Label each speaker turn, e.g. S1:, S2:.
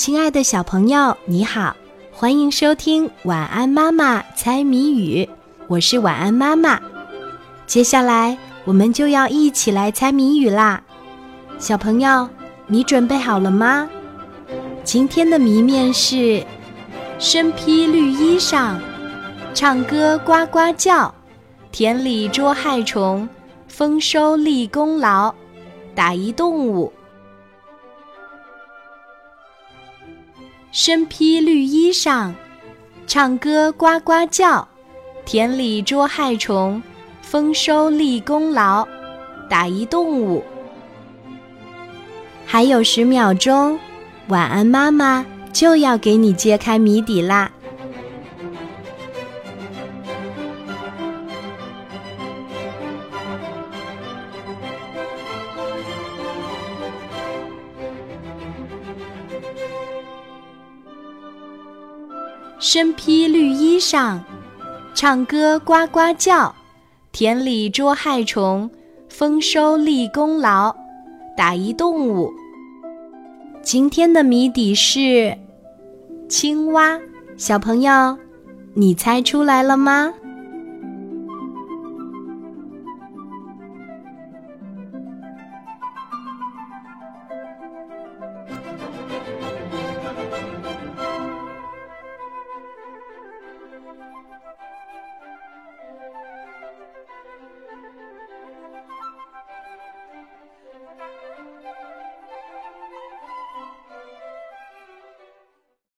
S1: 亲爱的小朋友，你好，欢迎收听《晚安妈妈猜谜语》，我是晚安妈妈。接下来我们就要一起来猜谜语啦，小朋友，你准备好了吗？今天的谜面是：身披绿衣裳，唱歌呱呱叫，田里捉害虫，丰收立功劳，打一动物。身披绿衣裳，唱歌呱呱叫，田里捉害虫，丰收立功劳，打一动物。还有十秒钟，晚安妈妈就要给你揭开谜底啦。身披绿衣裳，唱歌呱呱叫，田里捉害虫，丰收立功劳，打一动物。今天的谜底是青蛙，小朋友，你猜出来了吗？